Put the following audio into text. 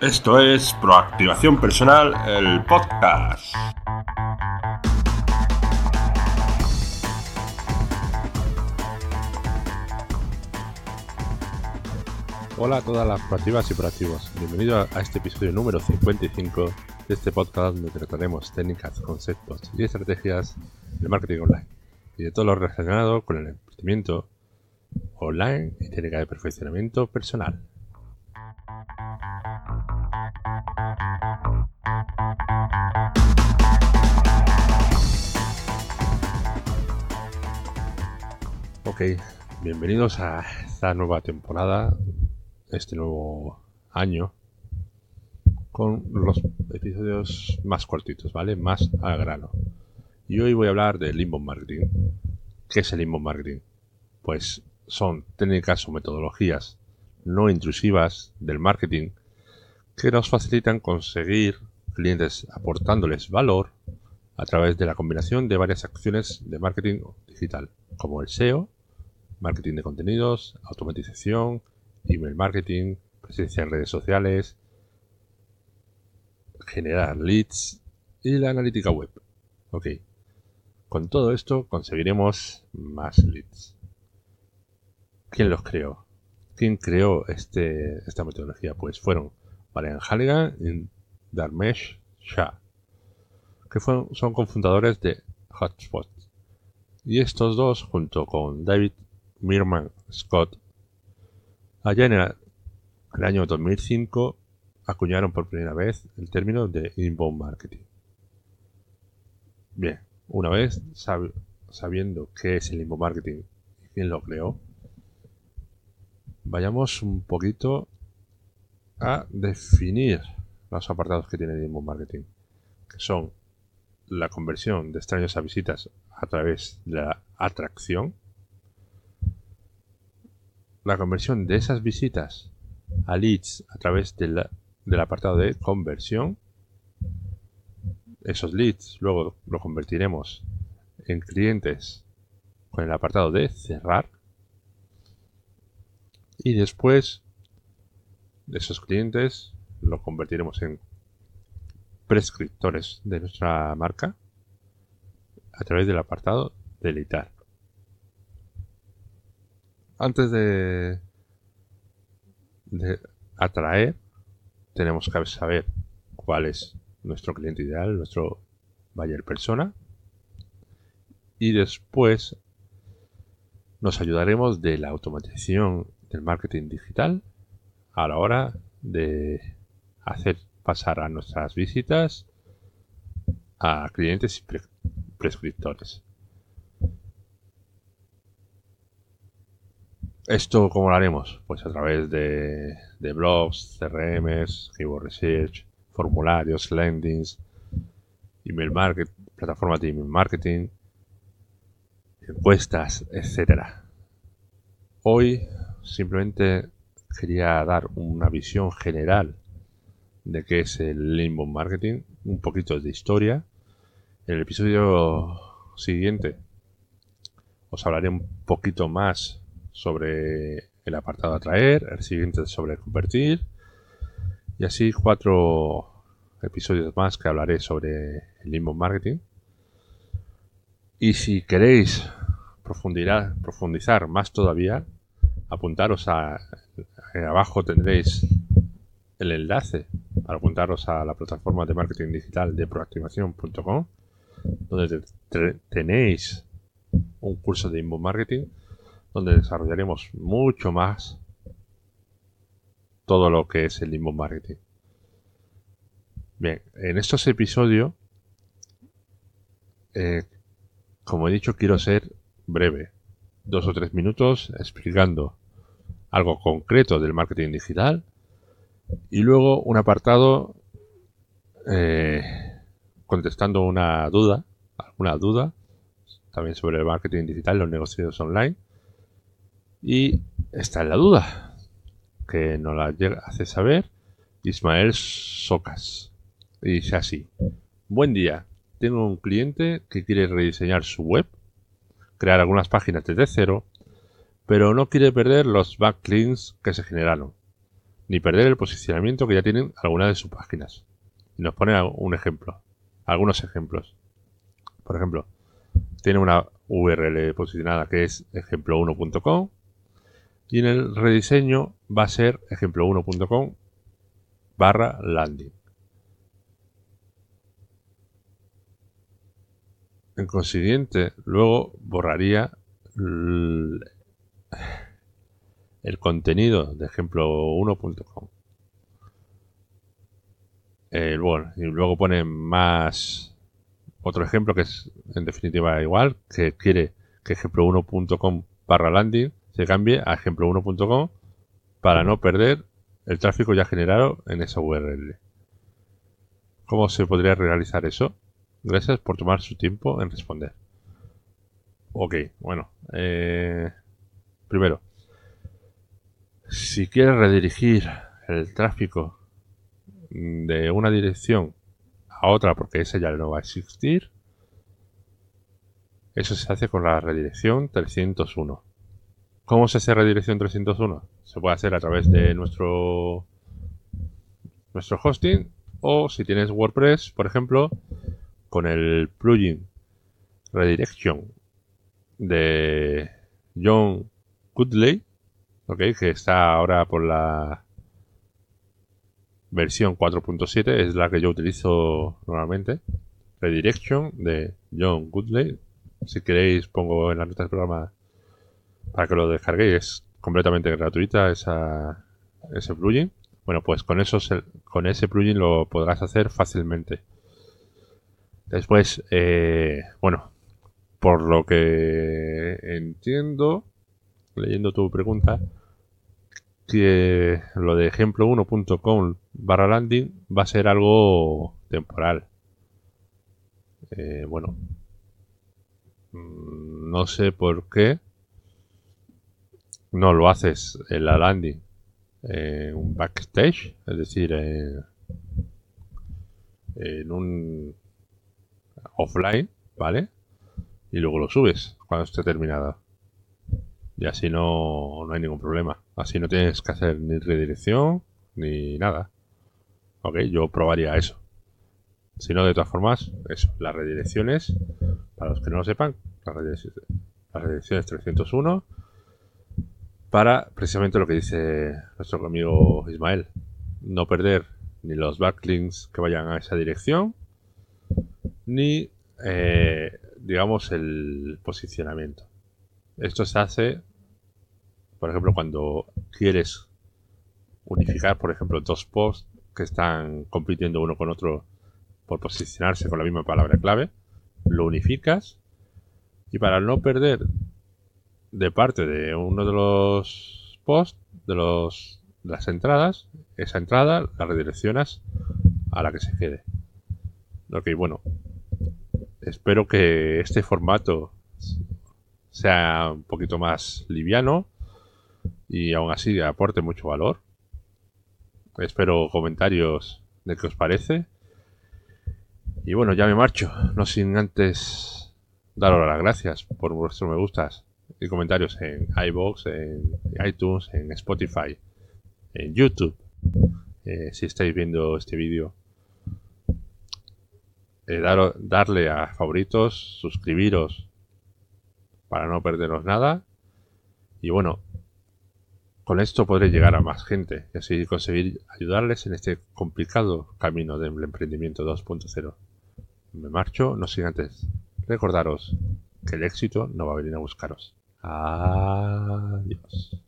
Esto es Proactivación Personal, el podcast. Hola a todas las proactivas y proactivos. Bienvenido a este episodio número 55 de este podcast donde trataremos técnicas, conceptos y estrategias de marketing online y de todo lo relacionado con el emprendimiento online y técnica de perfeccionamiento personal. Ok, bienvenidos a esta nueva temporada, este nuevo año, con los episodios más cortitos, ¿vale? Más al grano. Y hoy voy a hablar del inbound marketing. ¿Qué es el inbound marketing? Pues son técnicas o metodologías no intrusivas del marketing que nos facilitan conseguir clientes aportándoles valor a través de la combinación de varias acciones de marketing digital, como el SEO, marketing de contenidos, automatización, email marketing, presencia en redes sociales, generar leads y la analítica web. Ok. Con todo esto conseguiremos más leads. ¿Quién los creó? ¿Quién creó este, esta metodología? Pues fueron Brian Halligan Dharmesh Shah, que son cofundadores de Hotspot. Y estos dos, junto con David Mirman Scott, allá en el, año 2005 acuñaron por primera vez el término de inbound marketing. Bien, una vez sabiendo qué es el inbound marketing y quién lo creó, vayamos un poquito a definir los apartados que tiene inbound marketing, que son la conversión de extraños a visitas a través de la atracción, la conversión de esas visitas a leads a través del apartado de conversión, esos leads luego lo convertiremos en clientes con el apartado de cerrar y después de esos clientes lo convertiremos en prescriptores de nuestra marca a través del apartado de editar. Antes de, de atraer, tenemos que saber cuál es nuestro cliente ideal, nuestro buyer persona. Y después nos ayudaremos de la automatización del marketing digital a la hora de hacer pasar a nuestras visitas a clientes y prescriptores. ¿Esto cómo lo haremos? Pues a través de, blogs, CRMs, Keyword Research, formularios, landings, email marketing, plataformas de email marketing, encuestas, etcétera. Hoy simplemente quería dar una visión general de qué es el inbound marketing, un poquito de historia. En el episodio siguiente os hablaré un poquito más sobre el apartado atraer, el siguiente sobre convertir y así cuatro episodios más que hablaré sobre el inbound marketing. Y si queréis profundizar, profundizar más todavía, apuntaros a, abajo tendréis el enlace para apuntaros a la plataforma de marketing digital de proactivación.com donde tenéis un curso de inbound marketing donde desarrollaremos mucho más todo lo que es el inbound marketing. Bien, en estos episodios, eh, como he dicho, quiero ser breve. Dos o tres minutos explicando algo concreto del marketing digital y luego un apartado eh, contestando una duda, alguna duda también sobre el marketing digital, los negocios online. Y está en la duda, que nos la hace saber Ismael Socas. Y dice así, buen día, tengo un cliente que quiere rediseñar su web, crear algunas páginas desde cero pero no quiere perder los backlinks que se generaron. Ni perder el posicionamiento que ya tienen algunas de sus páginas. Y nos pone un ejemplo, algunos ejemplos. Por ejemplo, tiene una URL posicionada que es ejemplo1.com y en el rediseño va a ser ejemplo1.com barra landing. En consiguiente, luego borraría el, contenido de ejemplo1.com. Eh, bueno, y luego pone más otro ejemplo que es en definitiva igual, que quiere que ejemplo1.com barra landing se cambie a ejemplo1.com para no perder el tráfico ya generado en esa URL. ¿Cómo se podría realizar eso? Gracias por tomar su tiempo en responder. Ok, bueno. Eh, primero, si quieres redirigir el tráfico de una dirección a otra porque esa ya no va a existir, eso se hace con la redirección 301. ¿Cómo se hace redirección 301? Se puede hacer a través de nuestro nuestro hosting o si tienes WordPress, por ejemplo, con el plugin Redirection de John Goodley, que está ahora por la versión 4.7, es la que yo utilizo normalmente. Redirection de John Goodley. Si queréis, pongo en la nota del programa para que lo descarguéis. Es completamente gratuita esa, ese plugin. Bueno, pues con, eso con ese plugin lo podrás hacer fácilmente. Después, eh, bueno, por lo que entiendo, leyendo tu pregunta, que lo de ejemplo1.com barra landing va a ser algo temporal. Eh, bueno, mm, no sé por qué no lo haces en la landing en un backstage, es decir, en un offline, ¿vale? Y luego lo subes cuando esté terminada. Y así no, no hay ningún problema. Así no tienes que hacer ni redirección ni nada. Ok, yo probaría eso. Si no, de todas formas, eso, las redirecciones, para los que no lo sepan, las redirecciones, las redirecciones 301, para precisamente lo que dice nuestro amigo Ismael, no perder ni los backlinks que vayan a esa dirección, ni, eh, digamos, el posicionamiento. Esto se hace, por ejemplo, cuando quieres unificar, por ejemplo, dos posts que están compitiendo uno con otro por posicionarse con la misma palabra clave, lo unificas y para no perder de parte de uno de los posts, de, los, las entradas, esa entrada la redireccionas a la que se quede. Ok, bueno, espero que este formato sea un poquito más liviano y aún así aporte mucho valor. Espero comentarios de qué os parece. Y bueno, ya me marcho, no sin antes daros las gracias por vuestros me gustas y comentarios en iBox, en iTunes, en Spotify, en YouTube. Eh, si estáis viendo este vídeo, eh, darle a favoritos, suscribiros para no perderos nada. Y bueno, con esto podré llegar a más gente y así conseguir ayudarles en este complicado camino del emprendimiento 2.0. Me marcho, no sin antes recordaros que el éxito no va a venir a buscaros. Adiós.